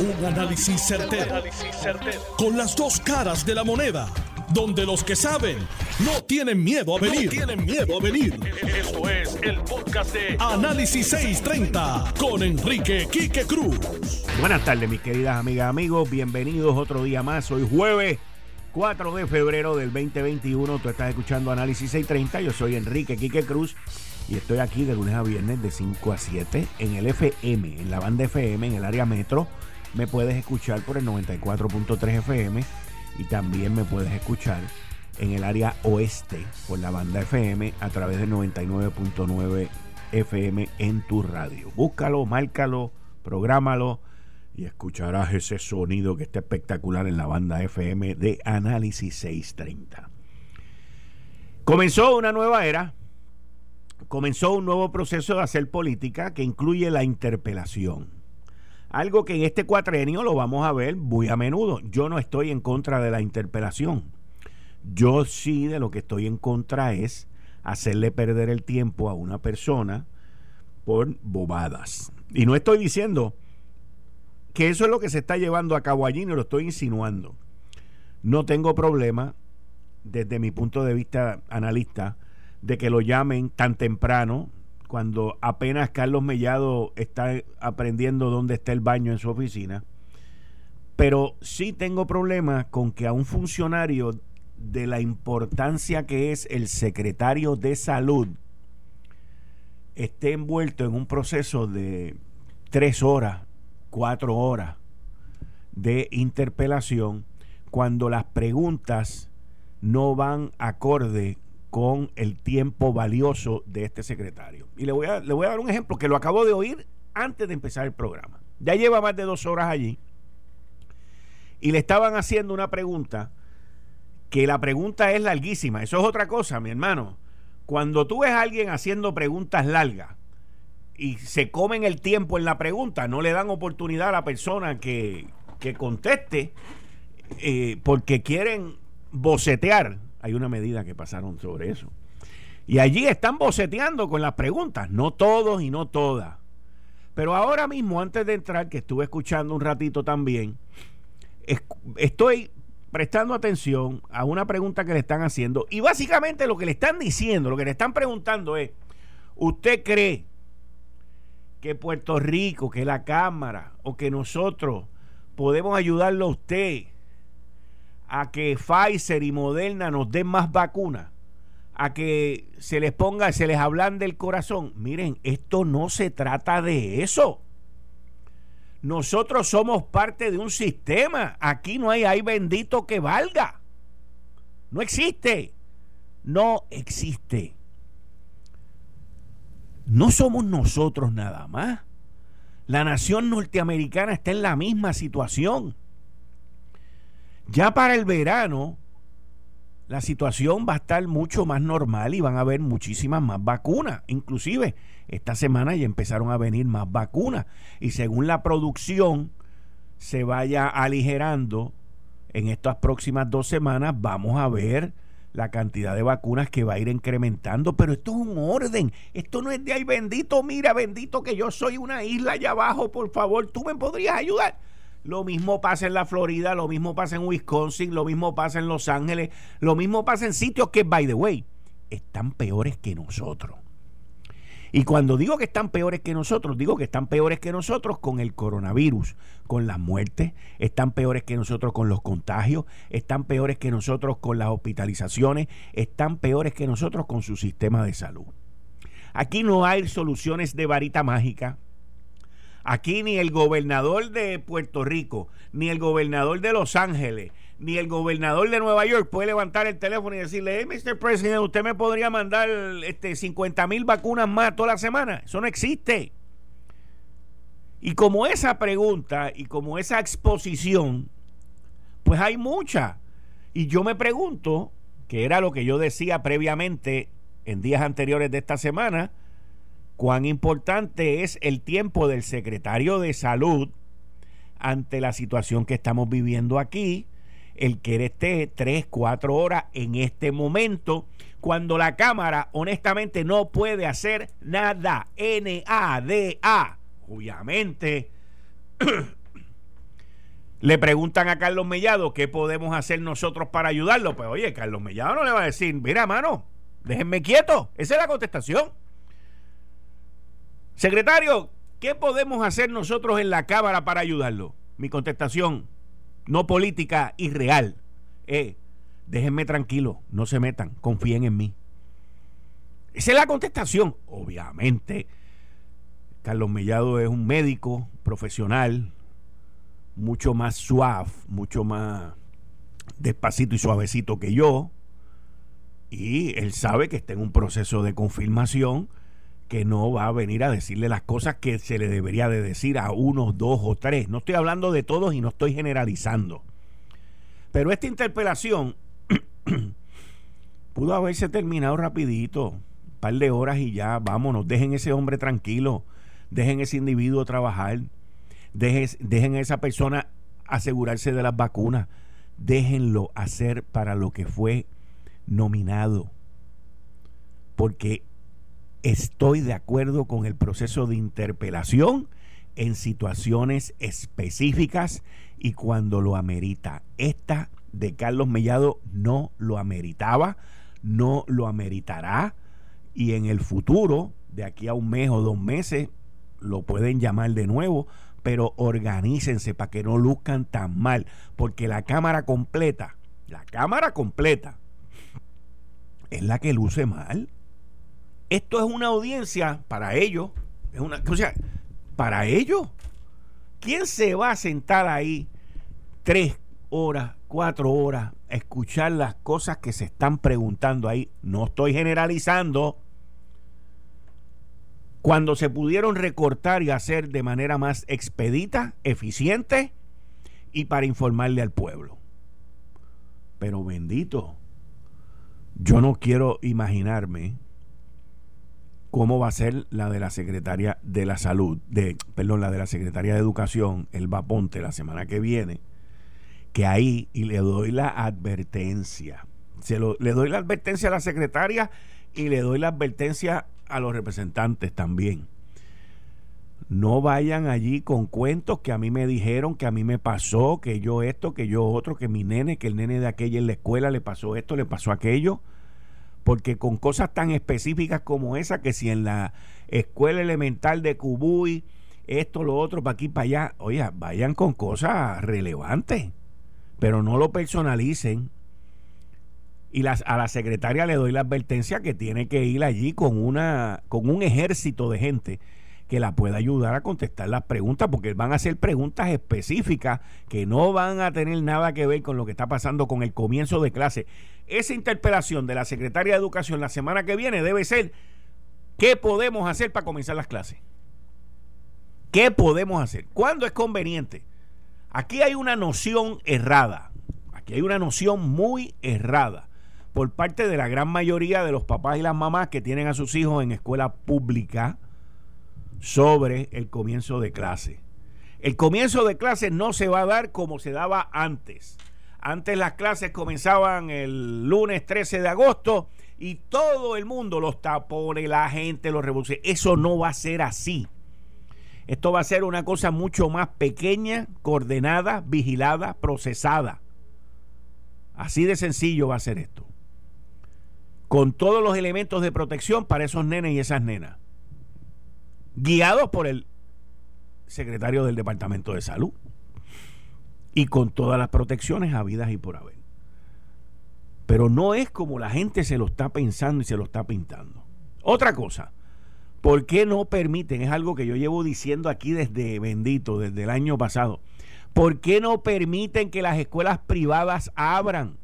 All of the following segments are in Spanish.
Un análisis certero, Con las dos caras de la moneda. Donde los que saben no tienen miedo a venir. tienen miedo a venir. Esto es el podcast de Análisis 630 con Enrique Quique Cruz. Buenas tardes, mis queridas amigas, amigos. Bienvenidos otro día más. Hoy jueves 4 de febrero del 2021. Tú estás escuchando Análisis 630. Yo soy Enrique Quique Cruz y estoy aquí de lunes a viernes de 5 a 7 en el FM, en la banda FM, en el área metro. Me puedes escuchar por el 94.3 FM y también me puedes escuchar en el área oeste por la banda FM a través del 99.9 FM en tu radio. Búscalo, márcalo, prográmalo y escucharás ese sonido que está espectacular en la banda FM de Análisis 630. Comenzó una nueva era comenzó un nuevo proceso de hacer política que incluye la interpelación. Algo que en este cuatrenio lo vamos a ver muy a menudo. Yo no estoy en contra de la interpelación. Yo sí de lo que estoy en contra es hacerle perder el tiempo a una persona por bobadas. Y no estoy diciendo que eso es lo que se está llevando a cabo allí, no lo estoy insinuando. No tengo problema, desde mi punto de vista analista, de que lo llamen tan temprano, cuando apenas Carlos Mellado está aprendiendo dónde está el baño en su oficina. Pero sí tengo problemas con que a un funcionario de la importancia que es el secretario de salud esté envuelto en un proceso de tres horas, cuatro horas de interpelación cuando las preguntas no van acorde con el tiempo valioso de este secretario. Y le voy, a, le voy a dar un ejemplo que lo acabo de oír antes de empezar el programa. Ya lleva más de dos horas allí y le estaban haciendo una pregunta que la pregunta es larguísima. Eso es otra cosa, mi hermano. Cuando tú ves a alguien haciendo preguntas largas y se comen el tiempo en la pregunta, no le dan oportunidad a la persona que, que conteste eh, porque quieren bocetear hay una medida que pasaron sobre eso. Y allí están boceteando con las preguntas, no todos y no todas. Pero ahora mismo, antes de entrar, que estuve escuchando un ratito también, estoy prestando atención a una pregunta que le están haciendo. Y básicamente lo que le están diciendo, lo que le están preguntando es, ¿usted cree que Puerto Rico, que la Cámara o que nosotros podemos ayudarlo a usted a que Pfizer y Moderna nos den más vacunas, a que se les ponga, se les hablan del corazón. Miren, esto no se trata de eso. Nosotros somos parte de un sistema. Aquí no hay ay bendito que valga. No existe. No existe. No somos nosotros nada más. La nación norteamericana está en la misma situación. Ya para el verano, la situación va a estar mucho más normal y van a haber muchísimas más vacunas. Inclusive, esta semana ya empezaron a venir más vacunas. Y según la producción se vaya aligerando en estas próximas dos semanas, vamos a ver la cantidad de vacunas que va a ir incrementando. Pero esto es un orden. Esto no es de ahí bendito, mira, bendito que yo soy una isla allá abajo, por favor, tú me podrías ayudar. Lo mismo pasa en la Florida, lo mismo pasa en Wisconsin, lo mismo pasa en Los Ángeles, lo mismo pasa en sitios que, by the way, están peores que nosotros. Y cuando digo que están peores que nosotros, digo que están peores que nosotros con el coronavirus, con las muertes, están peores que nosotros con los contagios, están peores que nosotros con las hospitalizaciones, están peores que nosotros con su sistema de salud. Aquí no hay soluciones de varita mágica, Aquí ni el gobernador de Puerto Rico, ni el gobernador de Los Ángeles, ni el gobernador de Nueva York puede levantar el teléfono y decirle, hey, Mr. President, usted me podría mandar este, 50 mil vacunas más toda la semana. Eso no existe. Y como esa pregunta y como esa exposición, pues hay mucha. Y yo me pregunto, que era lo que yo decía previamente en días anteriores de esta semana, cuán importante es el tiempo del secretario de salud ante la situación que estamos viviendo aquí, el que esté tres, cuatro horas en este momento, cuando la Cámara honestamente no puede hacer nada. N-A-D-A. Obviamente, Le preguntan a Carlos Mellado qué podemos hacer nosotros para ayudarlo. Pues oye, Carlos Mellado no le va a decir, mira, mano, déjenme quieto. Esa es la contestación. Secretario, ¿qué podemos hacer nosotros en la Cámara para ayudarlo? Mi contestación, no política y real. Eh, déjenme tranquilo, no se metan, confíen en mí. Esa es la contestación. Obviamente, Carlos Mellado es un médico profesional, mucho más suave, mucho más despacito y suavecito que yo. Y él sabe que está en un proceso de confirmación que no va a venir a decirle las cosas que se le debería de decir a uno, dos o tres. No estoy hablando de todos y no estoy generalizando. Pero esta interpelación pudo haberse terminado rapidito, un par de horas y ya, vámonos, dejen ese hombre tranquilo, dejen ese individuo trabajar, dejen, dejen a esa persona asegurarse de las vacunas, déjenlo hacer para lo que fue nominado. Porque estoy de acuerdo con el proceso de interpelación en situaciones específicas y cuando lo amerita. Esta de Carlos Mellado no lo ameritaba, no lo ameritará y en el futuro, de aquí a un mes o dos meses, lo pueden llamar de nuevo, pero organícense para que no luzcan tan mal, porque la cámara completa, la cámara completa, es la que luce mal. Esto es una audiencia para ellos, es una, o sea, para ellos. ¿Quién se va a sentar ahí tres horas, cuatro horas a escuchar las cosas que se están preguntando ahí? No estoy generalizando. Cuando se pudieron recortar y hacer de manera más expedita, eficiente y para informarle al pueblo. Pero bendito, yo no quiero imaginarme cómo va a ser la de la secretaria de la salud, de, perdón, la de la secretaria de educación, el Ponte, la semana que viene, que ahí, y le doy la advertencia, se lo, le doy la advertencia a la secretaria y le doy la advertencia a los representantes también. No vayan allí con cuentos que a mí me dijeron, que a mí me pasó, que yo esto, que yo otro, que mi nene, que el nene de aquella en la escuela le pasó esto, le pasó aquello porque con cosas tan específicas como esa, que si en la escuela elemental de Cubuy, esto, lo otro, para aquí, para allá, oye, vayan con cosas relevantes, pero no lo personalicen. Y las, a la secretaria le doy la advertencia que tiene que ir allí con, una, con un ejército de gente que la pueda ayudar a contestar las preguntas, porque van a ser preguntas específicas que no van a tener nada que ver con lo que está pasando con el comienzo de clase. Esa interpelación de la secretaria de Educación la semana que viene debe ser, ¿qué podemos hacer para comenzar las clases? ¿Qué podemos hacer? ¿Cuándo es conveniente? Aquí hay una noción errada, aquí hay una noción muy errada por parte de la gran mayoría de los papás y las mamás que tienen a sus hijos en escuela pública sobre el comienzo de clase. El comienzo de clase no se va a dar como se daba antes. Antes las clases comenzaban el lunes 13 de agosto y todo el mundo, los tapones, la gente, los revoluciones. Eso no va a ser así. Esto va a ser una cosa mucho más pequeña, coordenada, vigilada, procesada. Así de sencillo va a ser esto. Con todos los elementos de protección para esos nenes y esas nenas guiados por el secretario del Departamento de Salud y con todas las protecciones habidas y por haber. Pero no es como la gente se lo está pensando y se lo está pintando. Otra cosa, ¿por qué no permiten? Es algo que yo llevo diciendo aquí desde bendito, desde el año pasado. ¿Por qué no permiten que las escuelas privadas abran?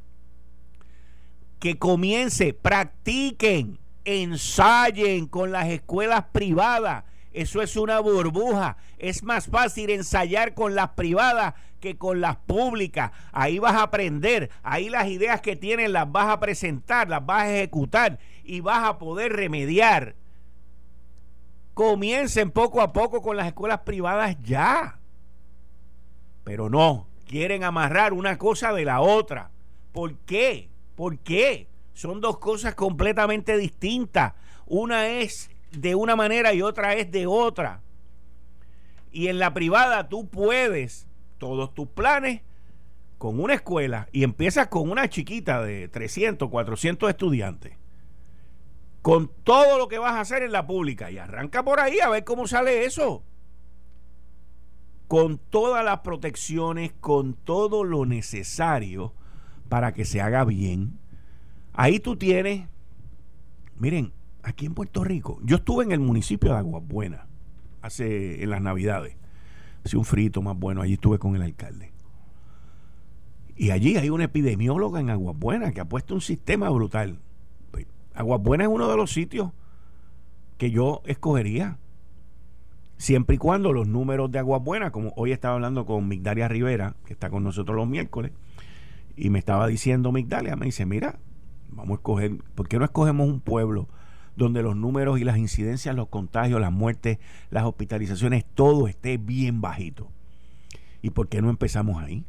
Que comience, practiquen, ensayen con las escuelas privadas eso es una burbuja. Es más fácil ensayar con las privadas que con las públicas. Ahí vas a aprender. Ahí las ideas que tienes las vas a presentar, las vas a ejecutar y vas a poder remediar. Comiencen poco a poco con las escuelas privadas ya. Pero no, quieren amarrar una cosa de la otra. ¿Por qué? ¿Por qué? Son dos cosas completamente distintas. Una es de una manera y otra es de otra. Y en la privada tú puedes todos tus planes con una escuela y empiezas con una chiquita de 300, 400 estudiantes, con todo lo que vas a hacer en la pública y arranca por ahí a ver cómo sale eso. Con todas las protecciones, con todo lo necesario para que se haga bien. Ahí tú tienes, miren, aquí en Puerto Rico, yo estuve en el municipio de Aguas Buenas hace en las Navidades. Hace un frito más bueno, allí estuve con el alcalde. Y allí hay una epidemióloga en Aguas Buenas que ha puesto un sistema brutal. Pues, Aguas Buenas es uno de los sitios que yo escogería. Siempre y cuando los números de Aguas Buenas, como hoy estaba hablando con Migdalia Rivera, que está con nosotros los miércoles, y me estaba diciendo Migdalia, me dice, mira, vamos a escoger, ¿por qué no escogemos un pueblo donde los números y las incidencias, los contagios, las muertes, las hospitalizaciones, todo esté bien bajito? ¿Y por qué no empezamos ahí?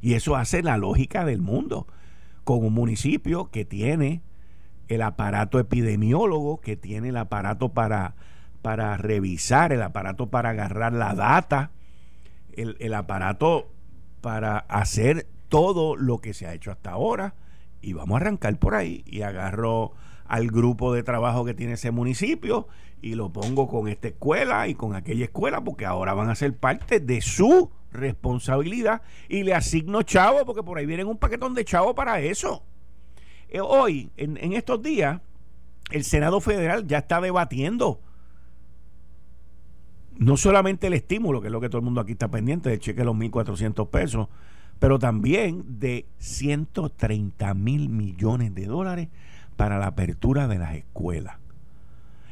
Y eso hace la lógica del mundo. Con un municipio que tiene el aparato epidemiólogo, que tiene el aparato para, para revisar, el aparato para agarrar la data, el, el aparato para hacer todo lo que se ha hecho hasta ahora. Y vamos a arrancar por ahí. Y agarro al grupo de trabajo que tiene ese municipio y lo pongo con esta escuela y con aquella escuela porque ahora van a ser parte de su responsabilidad y le asigno chavo, porque por ahí vienen un paquetón de chavo para eso. Eh, hoy, en, estos días, el Senado Federal ya está debatiendo no solamente el estímulo, que es lo que todo el mundo aquí está pendiente, del cheque de los 1.400 pesos, pero también de 130 mil millones de dólares para la apertura de las escuelas.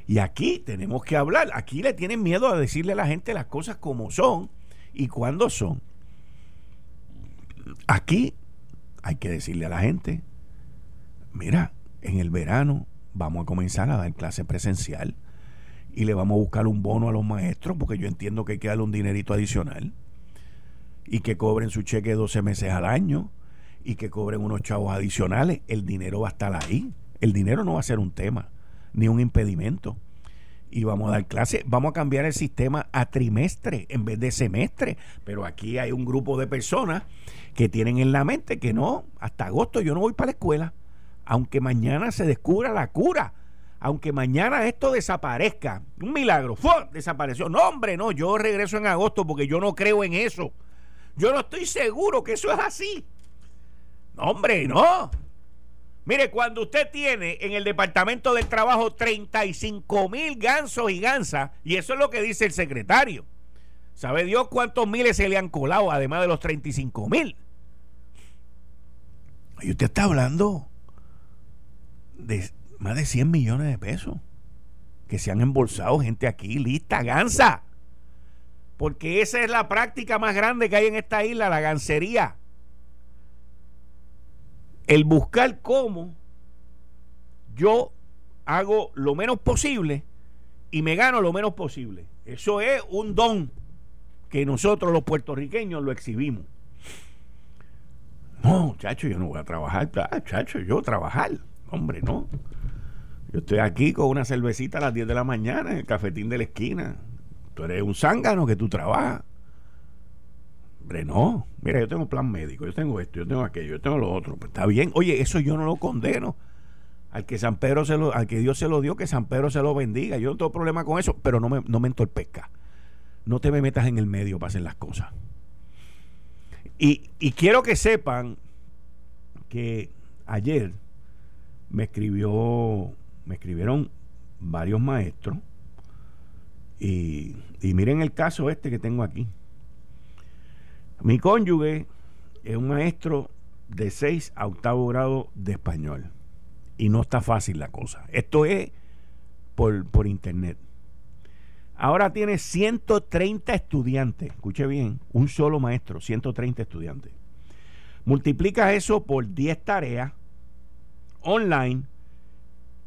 Y aquí tenemos que hablar, aquí le tienen miedo a decirle a la gente las cosas como son y cuándo son. Aquí hay que decirle a la gente, mira, en el verano vamos a comenzar a dar clase presencial y le vamos a buscar un bono a los maestros porque yo entiendo que hay que darle un dinerito adicional y que cobren su cheque 12 meses al año y que cobren unos chavos adicionales. El dinero va a estar ahí. El dinero no va a ser un tema ni un impedimento y vamos a dar clases. Vamos a cambiar el sistema a trimestre en vez de semestre. Pero aquí hay un grupo de personas que tienen en la mente que no, hasta agosto yo no voy para la escuela. Aunque mañana se descubra la cura. Aunque mañana esto desaparezca. Un milagro. Desapareció. No, hombre, no. Yo regreso en agosto porque yo no creo en eso. Yo no estoy seguro que eso es así. No, hombre, no. Mire, cuando usted tiene en el Departamento del Trabajo 35 mil gansos y gansas, y eso es lo que dice el secretario, ¿sabe Dios cuántos miles se le han colado además de los 35 mil? Y usted está hablando de más de 100 millones de pesos que se han embolsado gente aquí, lista, gansa. Porque esa es la práctica más grande que hay en esta isla, la gansería el buscar cómo yo hago lo menos posible y me gano lo menos posible. Eso es un don que nosotros los puertorriqueños lo exhibimos. No, chacho, yo no voy a trabajar. Chacho, yo trabajar. Hombre, no. Yo estoy aquí con una cervecita a las 10 de la mañana en el cafetín de la esquina. Tú eres un zángano que tú trabajas. Hombre, no. Mira, yo tengo plan médico, yo tengo esto, yo tengo aquello, yo tengo lo otro. Pues está bien. Oye, eso yo no lo condeno. Al que San Pedro se lo, al que Dios se lo dio, que San Pedro se lo bendiga. Yo no tengo problema con eso, pero no me, no me entorpezca. No te me metas en el medio para hacer las cosas. Y, y quiero que sepan que ayer me escribió, me escribieron varios maestros. Y, y miren el caso este que tengo aquí. Mi cónyuge es un maestro de 6 a octavo grado de español. Y no está fácil la cosa. Esto es por, por internet. Ahora tiene 130 estudiantes. Escuche bien, un solo maestro, 130 estudiantes. Multiplica eso por 10 tareas online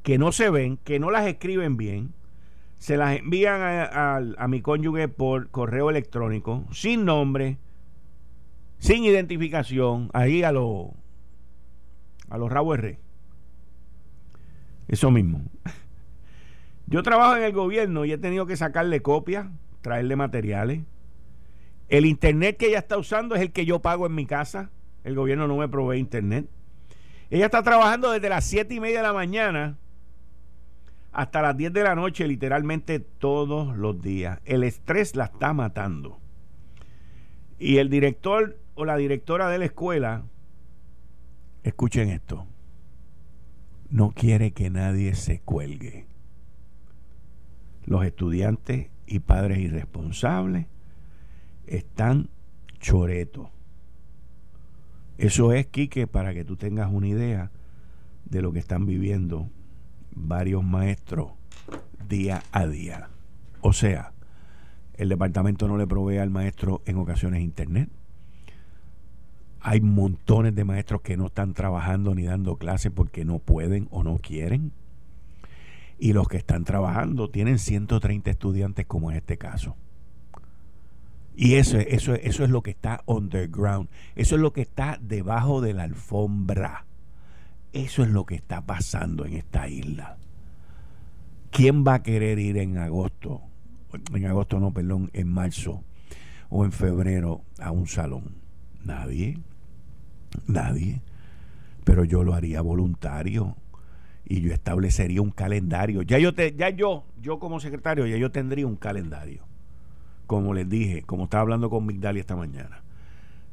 que no se ven, que no las escriben bien, se las envían a, a mi cónyuge por correo electrónico, sin nombre, sin identificación, ahí a los a los R. Eso mismo. Yo trabajo en el gobierno y he tenido que sacarle copias, traerle materiales El internet que ella está usando es el que yo pago en mi casa. El gobierno no me provee internet. Ella está trabajando desde las 7 y media de la mañana hasta las 10 de la noche, literalmente todos los días. El estrés la está matando. Y el director o la directora de la escuela, escuchen esto, no quiere que nadie se cuelgue. Los estudiantes y padres irresponsables están choretos. Eso es, Quique, para que tú tengas una idea de lo que están viviendo varios maestros día a día. O sea, el departamento no le provee al maestro en ocasiones internet. Hay montones de maestros que no están trabajando ni dando clases porque no pueden o no quieren. Y los que están trabajando tienen 130 estudiantes como en este caso. Y eso, eso, eso es lo que está underground. Eso es lo que está debajo de la alfombra. Eso es lo que está pasando en esta isla. ¿Quién va a querer ir en agosto? En agosto no, perdón, en marzo o en febrero a un salón. Nadie. Nadie. Pero yo lo haría voluntario y yo establecería un calendario. Ya yo te, ya yo, yo como secretario, ya yo tendría un calendario como les dije, como estaba hablando con Migdalia esta mañana,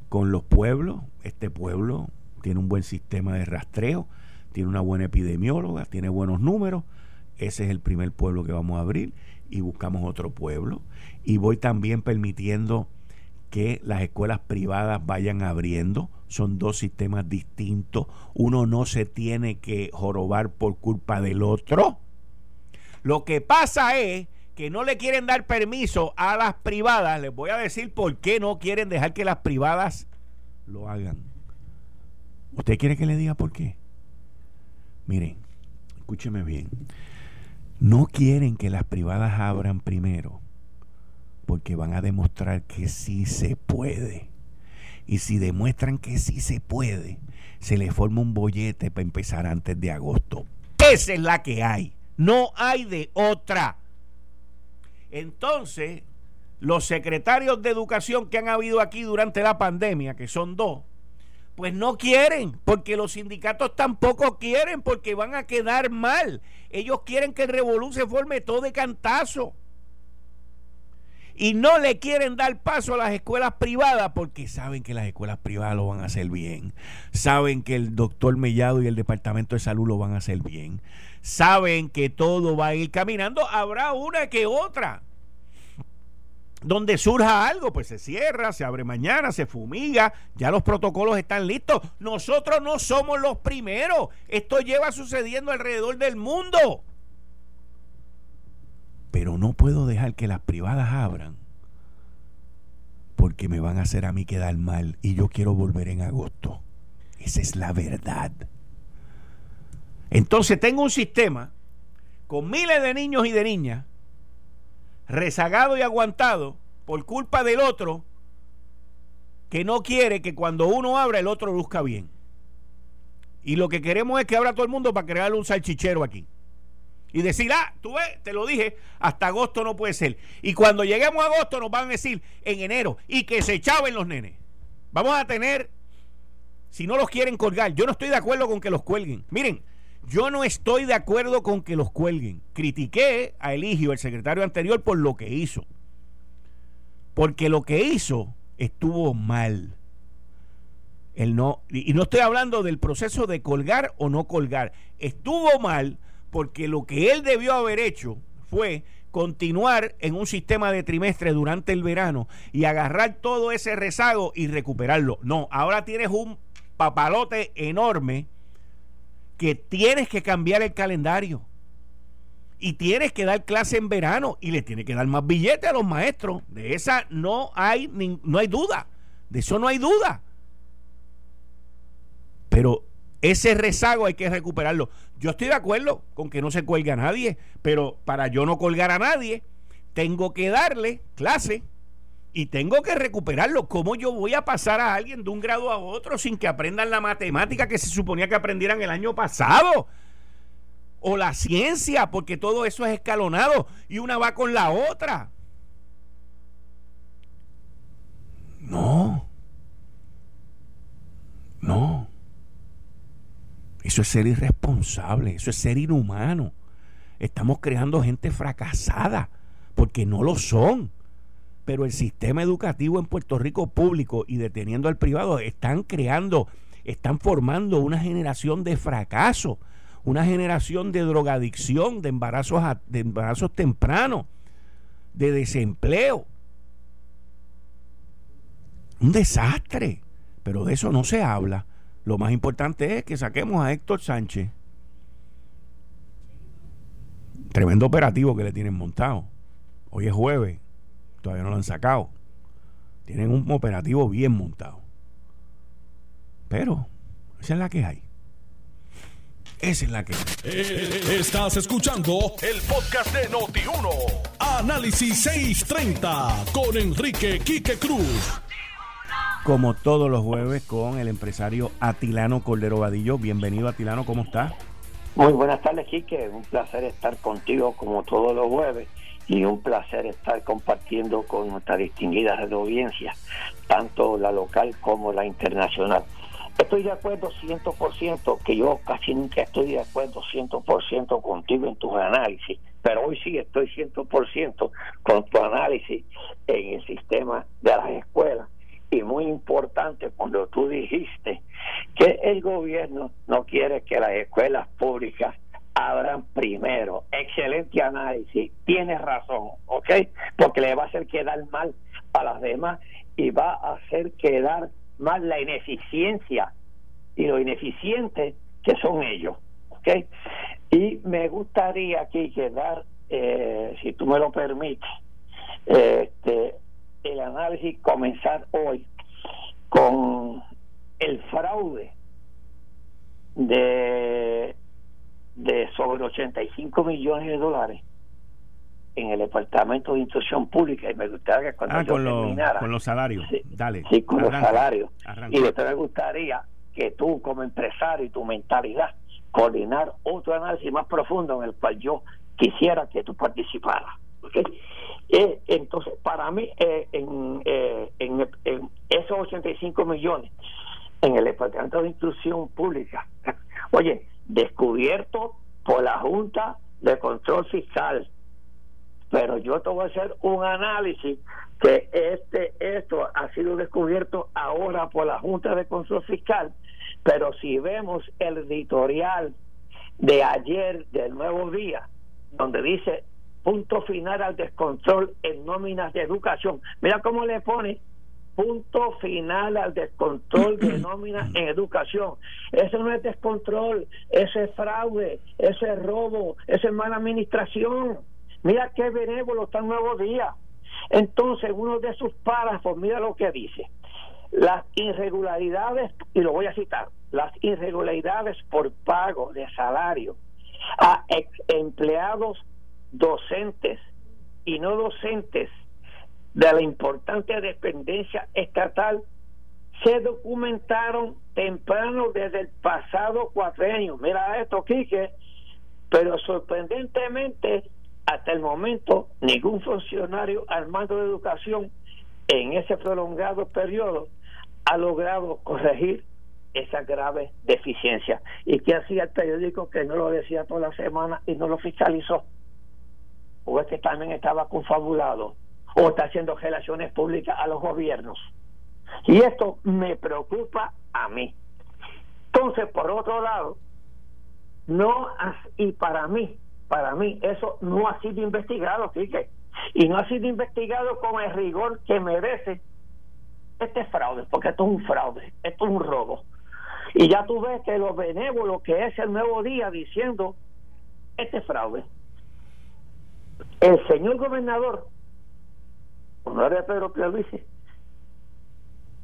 con los pueblos, este pueblo tiene un buen sistema de rastreo, tiene una buena epidemióloga, tiene buenos números, ese es el primer pueblo que vamos a abrir y buscamos otro pueblo. Y voy también permitiendo que las escuelas privadas vayan abriendo. Son dos sistemas distintos. Uno no se tiene que jorobar por culpa del otro. Lo que pasa es que no le quieren dar permiso a las privadas, les voy a decir por qué no quieren dejar que las privadas lo hagan. ¿Usted quiere que le diga por qué? Miren, escúcheme bien. No quieren que las privadas abran primero porque van a demostrar que sí se puede. Y si demuestran que sí se puede, se les forma un bollete para empezar antes de agosto. Esa es la que hay. No hay de otra. Entonces, los secretarios de educación que han habido aquí durante la pandemia, que son dos, pues no quieren, porque los sindicatos tampoco quieren, porque van a quedar mal. Ellos quieren que el revolución se forme todo de cantazo. Y no le quieren dar paso a las escuelas privadas porque saben que las escuelas privadas lo van a hacer bien. Saben que el doctor Mellado y el Departamento de Salud lo van a hacer bien saben que todo va a ir caminando, habrá una que otra. Donde surja algo, pues se cierra, se abre mañana, se fumiga, ya los protocolos están listos. Nosotros no somos los primeros. Esto lleva sucediendo alrededor del mundo. Pero no puedo dejar que las privadas abran porque me van a hacer a mí quedar mal y yo quiero volver en agosto. Esa es la verdad. Entonces tengo un sistema con miles de niños y de niñas rezagado y aguantado por culpa del otro que no quiere que cuando uno abra el otro luzca bien. Y lo que queremos es que abra todo el mundo para crearle un salchichero aquí. Y decir, ah, tú ves, te lo dije, hasta agosto no puede ser. Y cuando lleguemos a agosto nos van a decir en enero y que se echaben los nenes. Vamos a tener, si no los quieren colgar, yo no estoy de acuerdo con que los cuelguen. Miren, yo no estoy de acuerdo con que los cuelguen. Critiqué a Eligio, el secretario anterior, por lo que hizo. Porque lo que hizo estuvo mal. Él no, y no estoy hablando del proceso de colgar o no colgar. Estuvo mal porque lo que él debió haber hecho fue continuar en un sistema de trimestre durante el verano y agarrar todo ese rezago y recuperarlo. No, ahora tienes un papalote enorme que tienes que cambiar el calendario y tienes que dar clase en verano y le tienes que dar más billetes a los maestros. De esa no hay, no hay duda. De eso no hay duda. Pero ese rezago hay que recuperarlo. Yo estoy de acuerdo con que no se cuelgue a nadie, pero para yo no colgar a nadie, tengo que darle clase y tengo que recuperarlo. ¿Cómo yo voy a pasar a alguien de un grado a otro sin que aprendan la matemática que se suponía que aprendieran el año pasado? O la ciencia, porque todo eso es escalonado y una va con la otra. No. No. Eso es ser irresponsable, eso es ser inhumano. Estamos creando gente fracasada, porque no lo son. Pero el sistema educativo en Puerto Rico público y deteniendo al privado están creando, están formando una generación de fracaso, una generación de drogadicción, de embarazos, de embarazos tempranos, de desempleo. Un desastre. Pero de eso no se habla. Lo más importante es que saquemos a Héctor Sánchez. Tremendo operativo que le tienen montado. Hoy es jueves, todavía no lo han sacado. Tienen un operativo bien montado. Pero esa es la que hay. Esa es la que hay. Eh, estás escuchando el podcast de Noti1. Análisis 630 con Enrique Quique Cruz como todos los jueves con el empresario Atilano Cordero Vadillo. Bienvenido Atilano, ¿cómo estás? Muy buenas tardes, Quique. Un placer estar contigo como todos los jueves y un placer estar compartiendo con nuestras distinguidas audiencias, tanto la local como la internacional. Estoy de acuerdo 100%, que yo casi nunca estoy de acuerdo 100% contigo en tus análisis, pero hoy sí estoy 100% con tu análisis en el sistema de las escuelas y muy importante cuando tú dijiste que el gobierno no quiere que las escuelas públicas abran primero. Excelente análisis, tienes razón, ¿ok? Porque le va a hacer quedar mal a las demás y va a hacer quedar mal la ineficiencia y lo ineficiente que son ellos, ¿ok? Y me gustaría aquí quedar, eh, si tú me lo permites, este, el análisis comenzar hoy con el fraude de, de sobre 85 millones de dólares en el Departamento de Instrucción Pública y me gustaría que cuando ah, con, con los salarios, dale. Sí, con los salarios. Y después me gustaría que tú como empresario y tu mentalidad coordinar otro análisis más profundo en el cual yo quisiera que tú participaras. Eh, entonces, para mí, eh, en, eh, en, esos 85 millones en el Departamento de Instrucción Pública, oye, descubierto por la Junta de Control Fiscal, pero yo te voy a hacer un análisis que este esto ha sido descubierto ahora por la Junta de Control Fiscal, pero si vemos el editorial de ayer del Nuevo Día, donde dice punto final al descontrol en nóminas de educación. Mira cómo le pone punto final al descontrol de nóminas en educación. Eso no es descontrol, eso es fraude, eso es robo, eso es mala administración. Mira qué benévolo está el nuevo día. Entonces, uno de sus párrafos, mira lo que dice. Las irregularidades, y lo voy a citar, las irregularidades por pago de salario a ex empleados docentes y no docentes de la importante dependencia estatal se documentaron temprano desde el pasado cuatrenio. Mira esto, Quique, pero sorprendentemente, hasta el momento, ningún funcionario al mando de educación en ese prolongado periodo ha logrado corregir esa grave deficiencia. ¿Y qué hacía el periódico que no lo decía toda la semana y no lo fiscalizó? o es que también estaba confabulado o está haciendo relaciones públicas a los gobiernos. Y esto me preocupa a mí. Entonces, por otro lado, no y para mí, para mí eso no ha sido investigado, fíjate, y no ha sido investigado con el rigor que merece este fraude, porque esto es un fraude, esto es un robo. Y ya tú ves que lo benévolo que es el nuevo día diciendo este fraude el señor gobernador, de Pedro Pierluisi,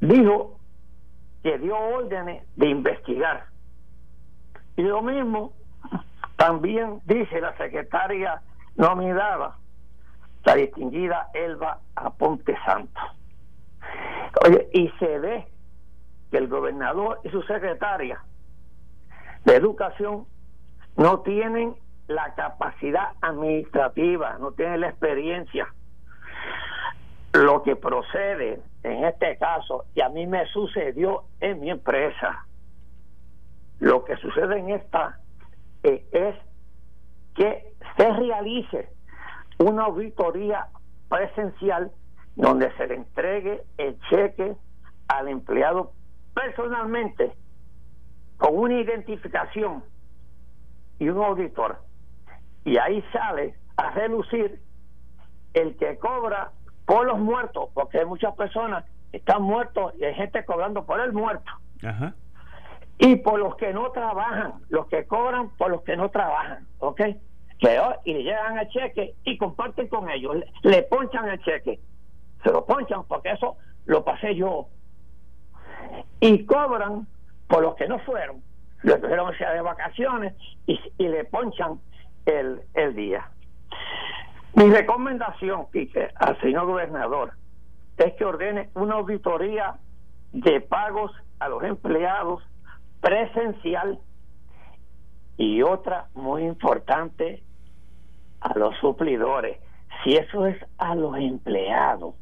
dijo que dio órdenes de investigar. Y lo mismo también dice la secretaria nominada, la distinguida Elba Aponte Santo. Oye, y se ve que el gobernador y su secretaria de educación no tienen la capacidad administrativa, no tiene la experiencia. Lo que procede en este caso, y a mí me sucedió en mi empresa, lo que sucede en esta eh, es que se realice una auditoría presencial donde se le entregue el cheque al empleado personalmente con una identificación y un auditor. Y ahí sale a relucir el que cobra por los muertos, porque hay muchas personas que están muertos y hay gente cobrando por el muerto. Y por los que no trabajan, los que cobran por los que no trabajan, ¿ok? y le llegan el cheque y comparten con ellos, le, ponchan el cheque, se lo ponchan porque eso lo pasé yo. Y cobran por los que no fueron, le tuvieron sea de vacaciones y, y le ponchan el, el día. Mi recomendación, Quique, al señor gobernador es que ordene una auditoría de pagos a los empleados presencial y otra muy importante a los suplidores. Si eso es a los empleados,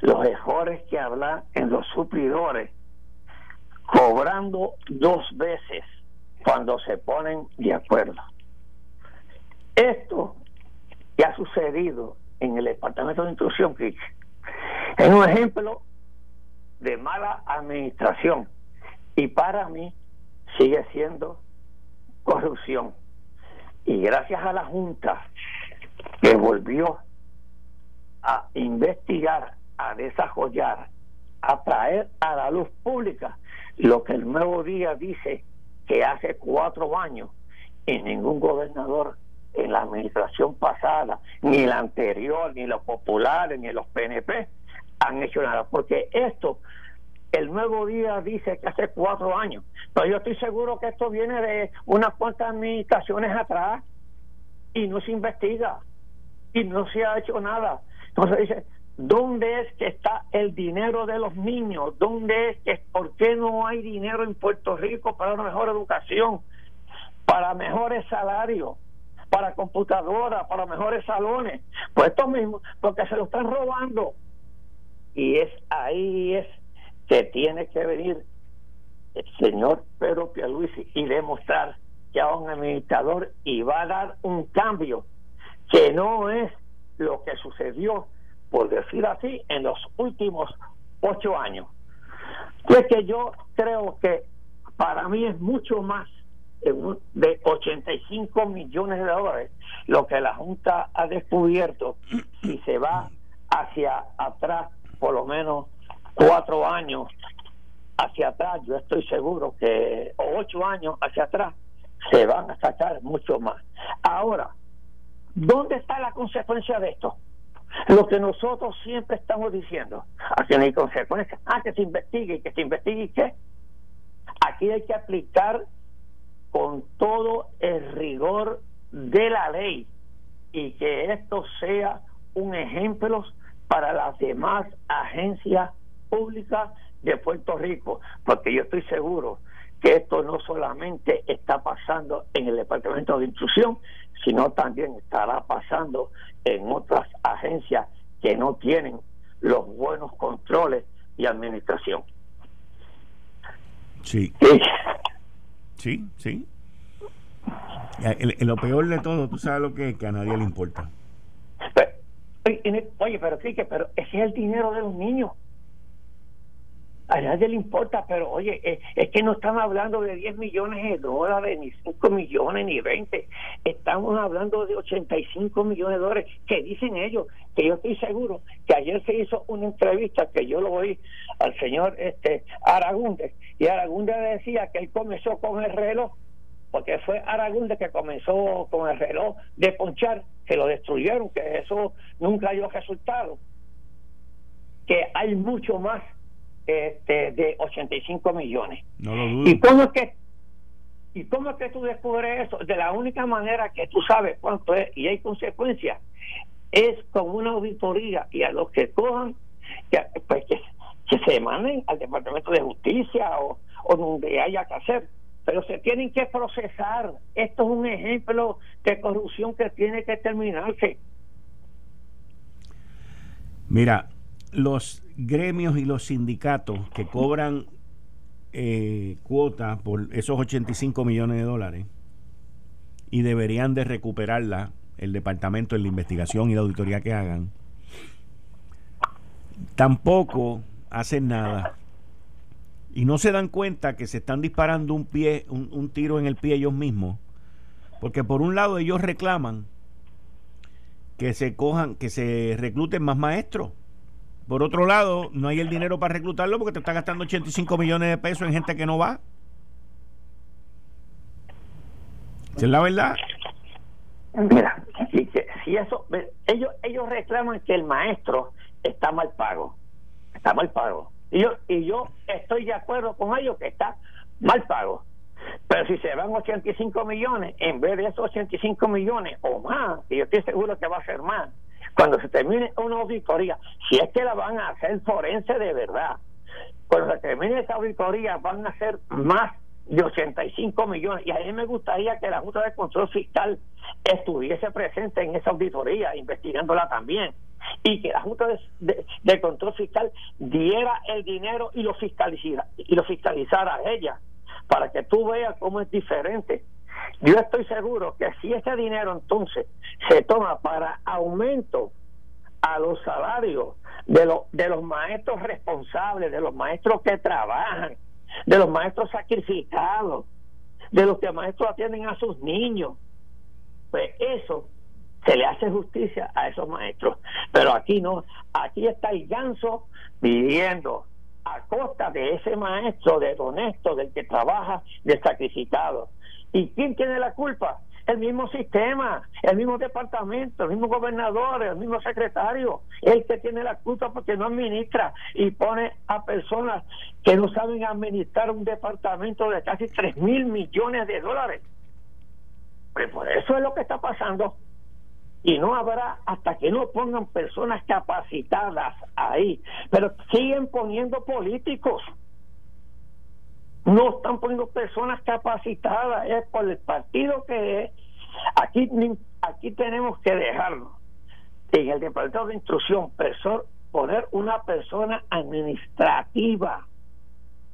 los mejores que hablan en los suplidores, cobrando dos veces cuando se ponen de acuerdo. Esto que ha sucedido en el Departamento de Instrucción, es un ejemplo de mala administración y para mí sigue siendo corrupción. Y gracias a la Junta que volvió a investigar, a desarrollar, a traer a la luz pública lo que el nuevo día dice que hace cuatro años y ningún gobernador en la administración pasada, ni la anterior, ni los populares, ni los PNP han hecho nada, porque esto el nuevo día dice que hace cuatro años, pero yo estoy seguro que esto viene de unas cuantas administraciones atrás y no se investiga y no se ha hecho nada. Entonces dice, ¿dónde es que está el dinero de los niños? ¿Dónde es que, por qué no hay dinero en Puerto Rico para una mejor educación, para mejores salarios? Para computadoras, para mejores salones, pues esto mismo, porque se lo están robando. Y es ahí es que tiene que venir el señor Pedro Pierluisi y demostrar que a un administrador y va a dar un cambio que no es lo que sucedió, por decir así, en los últimos ocho años. Pues que yo creo que para mí es mucho más de 85 millones de dólares lo que la Junta ha descubierto si se va hacia atrás por lo menos cuatro años hacia atrás, yo estoy seguro que ocho años hacia atrás se van a sacar mucho más. Ahora, ¿dónde está la consecuencia de esto? Lo que nosotros siempre estamos diciendo, aquí no hay consecuencia, ah, que se investigue, que se investigue, ¿qué? Aquí hay que aplicar con todo el rigor de la ley y que esto sea un ejemplo para las demás agencias públicas de Puerto Rico, porque yo estoy seguro que esto no solamente está pasando en el Departamento de Instrucción, sino también estará pasando en otras agencias que no tienen los buenos controles y administración. Sí. Sí, sí. lo peor de todo, tú sabes lo que es, que a nadie le importa. Oye, pero sí, que pero ese es el dinero de los niños a nadie le importa, pero oye, eh, es, que no estamos hablando de 10 millones de dólares, ni 5 millones, ni 20. Estamos hablando de 85 millones de dólares, que dicen ellos, que yo estoy seguro que ayer se hizo una entrevista que yo lo oí al señor este Aragunde, y Aragunde decía que él comenzó con el reloj, porque fue Aragunde que comenzó con el reloj de ponchar, que lo destruyeron, que eso nunca dio resultado. Que hay mucho más este, de 85 millones. ¿Y cómo es que ¿Y cómo es que tú descubres eso? De la única manera que tú sabes cuánto es y hay consecuencias es con una auditoría y a los que cojan, que, pues, que, se manden al Departamento de Justicia o, o donde haya que hacer. Pero se tienen que procesar. Esto es un ejemplo de corrupción que tiene que terminarse. Mira, los gremios y los sindicatos que cobran eh, cuota por esos 85 millones de dólares y deberían de recuperarla el departamento en la investigación y la auditoría que hagan. Tampoco hacen nada. Y no se dan cuenta que se están disparando un pie, un, un tiro en el pie ellos mismos. Porque por un lado ellos reclaman que se cojan, que se recluten más maestros. Por otro lado, no hay el dinero para reclutarlo porque te está gastando 85 millones de pesos en gente que no va. es la verdad? Mira, si eso, ellos, ellos reclaman que el maestro está mal pago. Está mal pago. Y yo, y yo estoy de acuerdo con ellos que está mal pago. Pero si se van 85 millones, en vez de esos 85 millones o más, y yo estoy seguro que va a ser más, cuando se termine una auditoría, si es que la van a hacer forense de verdad, cuando se termine esa auditoría van a ser más de 85 millones. Y a mí me gustaría que la Junta de Control Fiscal estuviese presente en esa auditoría, investigándola también. Y que la Junta de, Control Fiscal diera el dinero y lo, fiscalizara, y lo fiscalizara ella, para que tú veas cómo es diferente yo estoy seguro que si ese dinero entonces se toma para aumento a los salarios de, los de los maestros responsables, de los maestros que trabajan, de los maestros sacrificados, de los que maestros atienden a sus niños, pues eso se le hace justicia a esos maestros. Pero aquí no, aquí está el ganso viviendo a costa de ese maestro, del honesto, del que trabaja, del sacrificado. ¿Y quién tiene la culpa? El mismo sistema, el mismo departamento, el mismo gobernador, el mismo secretario, el que tiene la culpa porque no administra y pone a personas que no saben administrar un departamento de casi 3 mil millones de dólares. Pues por eso es lo que está pasando. Y no habrá hasta que no pongan personas capacitadas ahí. Pero siguen poniendo políticos no están poniendo personas capacitadas, es por el partido que es. Aquí, aquí tenemos que dejarlo. En el Departamento de Instrucción, poner una persona administrativa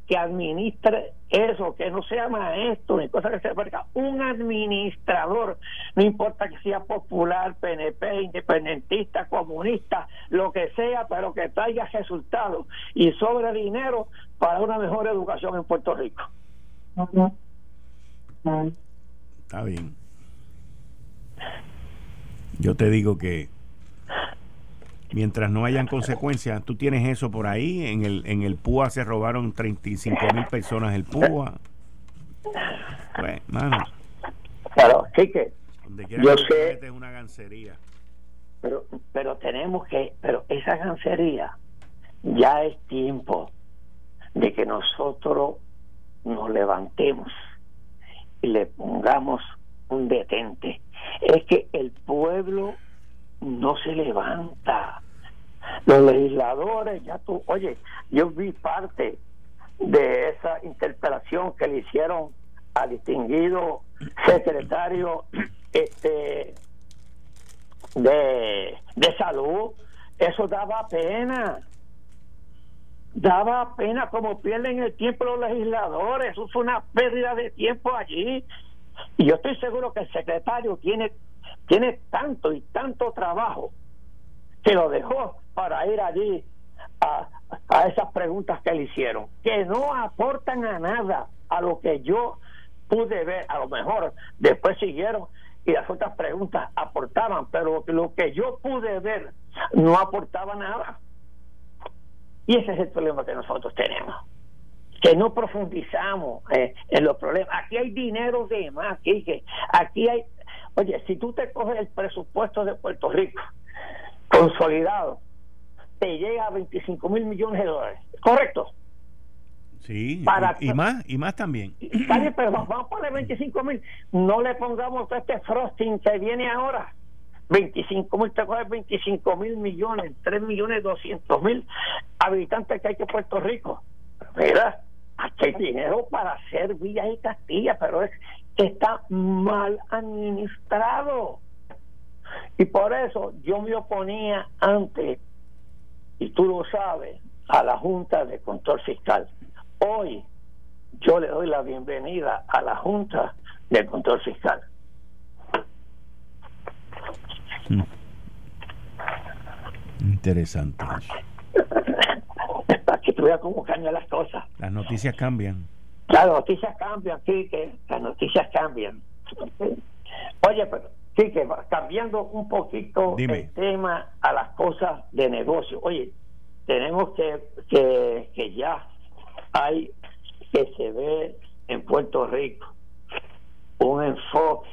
que administre eso, que no sea maestro ni cosa que se parezca, un administrador, no importa que sea popular, PNP, independentista, comunista, lo que sea, pero que traiga resultados y sobre dinero para una mejor educación en Puerto Rico. Está bien. Yo te digo que mientras no hayan consecuencias, tú tienes eso por ahí. En el, en el PUA se robaron 35 mil personas el PUA. Pues, mano. Claro, sí que. yo sé. Es una gancería. Pero, pero tenemos que. Pero esa gancería ya es tiempo de que nosotros nos levantemos y le pongamos un detente. Es que el pueblo no se levanta. Los legisladores, ya tú, oye, yo vi parte de esa interpelación que le hicieron al distinguido secretario este de, de salud, eso daba pena. Daba pena como pierden el tiempo los legisladores, eso fue una pérdida de tiempo allí. Y yo estoy seguro que el secretario tiene tiene tanto y tanto trabajo que lo dejó para ir allí a, a esas preguntas que le hicieron, que no aportan a nada a lo que yo pude ver, a lo mejor después siguieron y las otras preguntas aportaban, pero lo que yo pude ver no aportaba nada. Y ese es el problema que nosotros tenemos, que no profundizamos eh, en los problemas. Aquí hay dinero de más, que aquí hay Oye, si tú te coges el presupuesto de Puerto Rico consolidado, te llega a 25 mil millones de dólares. ¿Correcto? Sí, y, más, y más también. pero vamos a poner 25 mil. No le pongamos este frosting que viene ahora. 25 mil, te coges 25 mil millones, 3 millones 200 mil habitantes que hay que Puerto Rico. Mira, aquí hay dinero para hacer villas y castillas, pero es está mal administrado. Y por eso yo me oponía antes, y tú lo sabes, a la Junta de Control Fiscal. Hoy yo le doy la bienvenida a la Junta de Control Fiscal. Mm. Interesante. Para que tú veas cómo cambian las cosas. Las noticias cambian. Las noticias cambian, sí, que las noticias cambian. Oye, pero sí, que cambiando un poquito el tema a las cosas de negocio. Oye, tenemos que, que, que ya hay que se ve en Puerto Rico un enfoque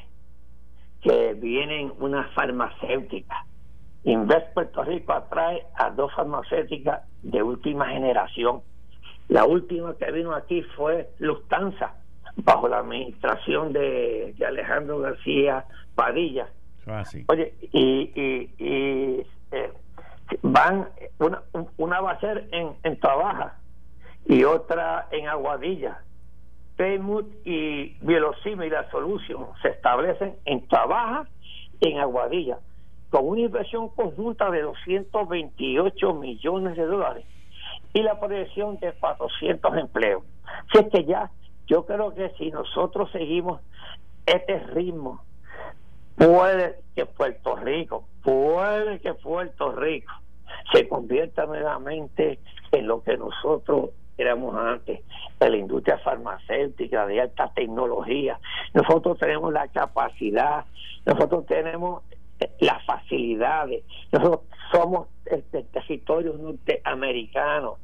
que vienen unas farmacéuticas. Invest Puerto Rico atrae a dos farmacéuticas de última generación. La última que vino aquí fue Lufthansa, bajo la administración de, Alejandro García Padilla. Ah, Oye, y, y, eh, van, una, una va a ser en, en Trabaja y otra en Aguadilla. Paymouth y la Solution se establecen en Trabaja en Aguadilla con una inversión conjunta de 228 millones de dólares y la proyección de 400 empleos. Así es que ya, yo creo que si nosotros seguimos este ritmo, puede que Puerto Rico, puede que Puerto Rico se convierta nuevamente en lo que nosotros éramos antes, de la industria farmacéutica, de alta tecnología. Nosotros tenemos la capacidad, nosotros tenemos las facilidades, nosotros somos este, territorio norteamericano,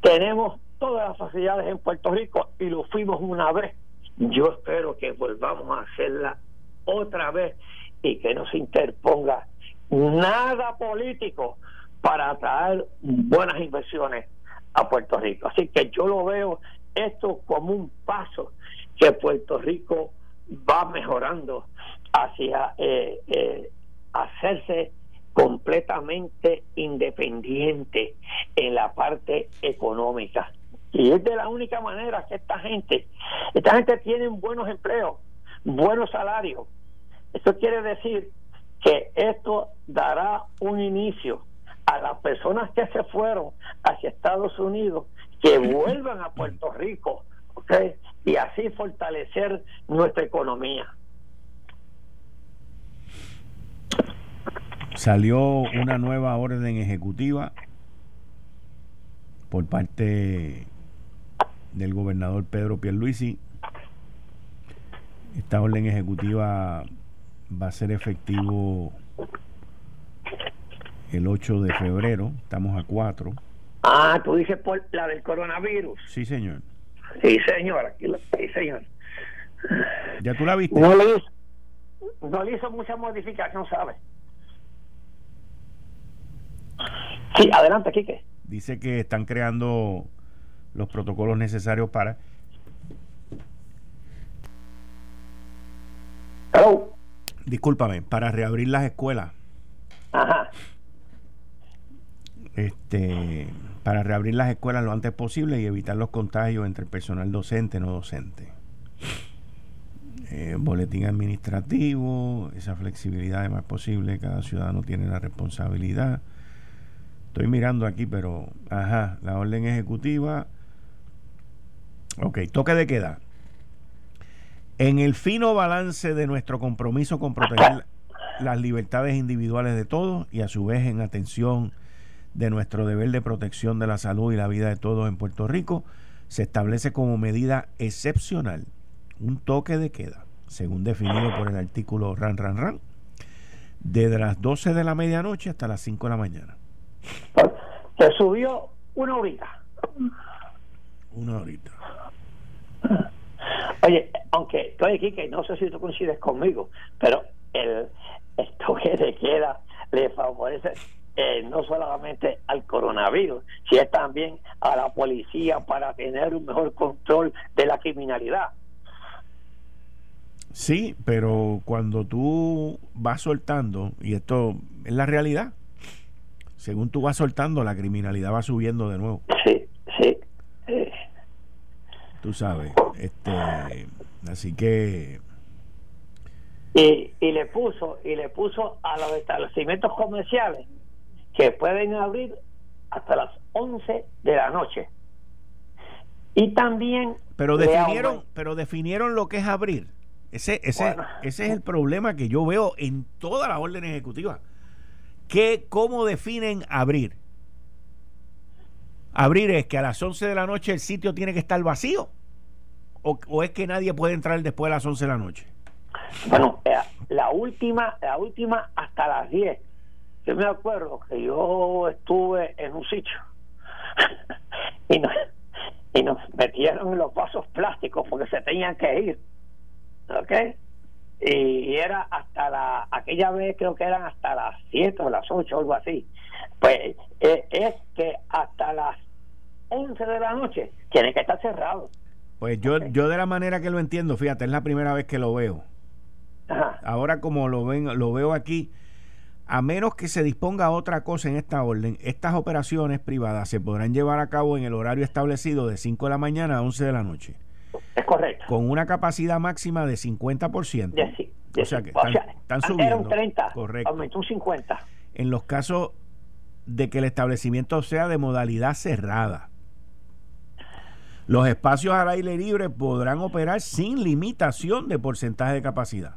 tenemos todas las facilidades en Puerto Rico y lo fuimos una vez. Yo espero que volvamos a hacerla otra vez y que no se interponga nada político para atraer buenas inversiones a Puerto Rico. Así que yo lo veo esto como un paso que Puerto Rico va mejorando hacia eh, eh, hacerse completamente independiente en la parte económica. Y es de la única manera que esta gente, esta gente tiene buenos empleos, buenos salarios. Esto quiere decir que esto dará un inicio a las personas que se fueron hacia Estados Unidos que vuelvan a Puerto Rico, ¿ok? Y así fortalecer nuestra economía. Salió una nueva orden ejecutiva por parte del gobernador Pedro Pierluisi. Esta orden ejecutiva va a ser efectivo el 8 de febrero, estamos a 4. Ah, tú dices por la del coronavirus. Sí, señor. Sí, señor, aquí sí, señor. ¿Ya tú la viste? No le hizo, no le hizo mucha modificación, ¿sabes? Sí, adelante, Quique. Dice que están creando los protocolos necesarios para... Hello. Discúlpame, para reabrir las escuelas. Ajá este, para reabrir las escuelas lo antes posible y evitar los contagios entre el personal docente y no docente. Eh, boletín administrativo, esa flexibilidad es más posible, cada ciudadano tiene la responsabilidad. Estoy mirando aquí, pero, ajá, la orden ejecutiva. Ok, toque de queda. En el fino balance de nuestro compromiso con proteger las libertades individuales de todos y a su vez en atención de nuestro deber de protección de la salud y la vida de todos en Puerto Rico, se establece como medida excepcional un toque de queda, según definido por el artículo RAN RAN RAN, desde las 12 de la medianoche hasta las 5 de la mañana. Se subió una horita. Una horita. Oye, aunque estoy aquí, que no sé si tú coincides conmigo, pero el, el toque de queda le favorece eh, no solamente al coronavirus, sino también a la policía para tener un mejor control de la criminalidad. Sí, pero cuando tú vas soltando, y esto es la realidad, según tú vas soltando, la criminalidad va subiendo de nuevo. Sí, sí. Tú sabes, este, así que y, y le puso y le puso a los establecimientos comerciales que pueden abrir hasta las 11 de la noche. Y también... Pero definieron, pero definieron lo que es abrir. Ese, ese, ese es el problema que yo veo en toda la orden ejecutiva. Que, ¿Cómo definen abrir? Abrir es que a las 11 de la noche el sitio tiene que estar vacío. ¿O, es que nadie puede entrar después de las 11 de la noche? Bueno, eh, la última, la última hasta las 10. Yo me acuerdo que yo estuve en un sitio y, nos, y nos metieron en los vasos plásticos porque se tenían que ir. ¿Ok? Y era hasta la, aquella vez creo que eran hasta las 7 o las 8 o algo así. Pues eh, es que hasta las 11 de la noche tiene que estar cerrado. Pues yo, yo de la manera que lo entiendo, fíjate, es la primera vez que lo veo. Ahora como lo ven, lo veo aquí, a menos que se disponga otra cosa en esta orden, estas operaciones privadas se podrán llevar a cabo en el horario establecido de 5 de la mañana a 11 de la noche. Es correcto. Con una capacidad máxima de 50%. De, sí, o sea que están, subiendo. Era un 30, correcto. aumentó un 50. En los casos de que el establecimiento sea de modalidad cerrada. Los espacios al aire libre podrán operar sin limitación de porcentaje de capacidad.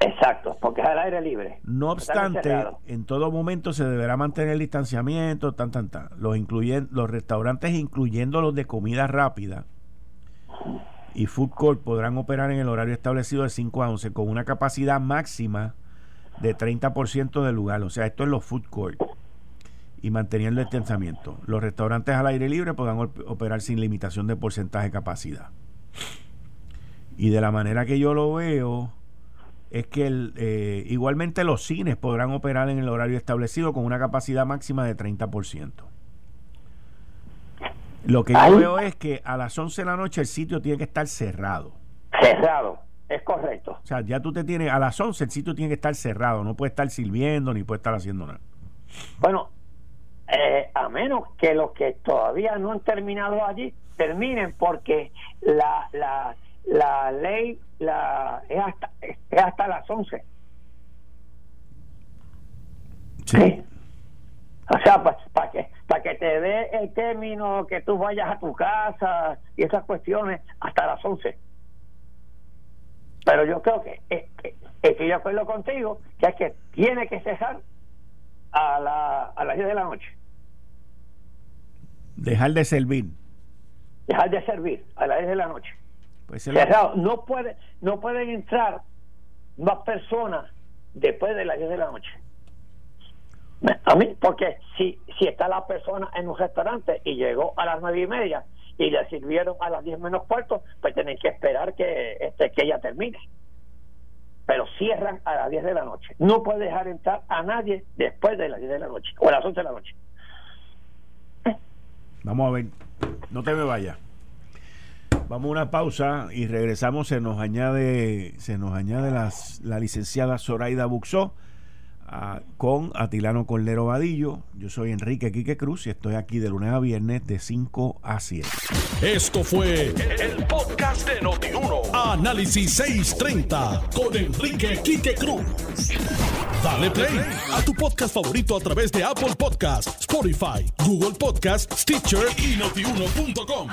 Exacto, porque es al aire libre. No obstante, en todo momento se deberá mantener el distanciamiento, tan, tan, tan. Los, incluyen, los restaurantes, incluyendo los de comida rápida y food court, podrán operar en el horario establecido de 5 a 11 con una capacidad máxima de 30% del lugar. O sea, esto es los food court y manteniendo el distanciamiento. Los restaurantes al aire libre podrán operar sin limitación de porcentaje de capacidad. Y de la manera que yo lo veo, es que eh, igualmente los cines podrán operar en el horario establecido con una capacidad máxima de 30%. Lo que yo veo es que a las 11 de la noche el sitio tiene que estar cerrado. Cerrado, es correcto. O sea, ya tú te tienes, a las 11 el sitio tiene que estar cerrado, no puede estar sirviendo ni puede estar haciendo nada. Bueno, eh, a menos que los que todavía no han terminado allí terminen porque la, la, la ley la, es, hasta, es hasta las 11. Sí. O sea, para que, para que te dé el término que tú vayas a tu casa y esas cuestiones hasta las 11. Pero yo creo que estoy de acuerdo contigo que es que tiene que cesar a, la, a las 10 de la noche. Dejar de servir. Dejar de servir a las 10 de la noche. Pues Cerrado. No, puede, no pueden entrar más personas después de las 10 de la noche. A mí, porque si, si está la persona en un restaurante y llegó a las nueve y media y le sirvieron a las 10 menos cuarto, pues tienen que esperar que, este, que ella termine pero cierran a las 10 de la noche. No puede dejar entrar a nadie después de las 10 de la noche o a las 11 de la noche. Vamos a ver, no te me vayas. Vamos a una pausa y regresamos. Se nos añade, se nos añade las, la licenciada Zoraida Buxó con Atilano Cordero Vadillo. Yo soy Enrique Quique Cruz y estoy aquí de lunes a viernes de 5 a 7. Esto fue el, podcast de Notiuno. Análisis 630 con Enrique Quique Cruz. Dale play a tu podcast favorito a través de Apple Podcasts, Spotify, Google Podcasts, Stitcher y notiuno.com.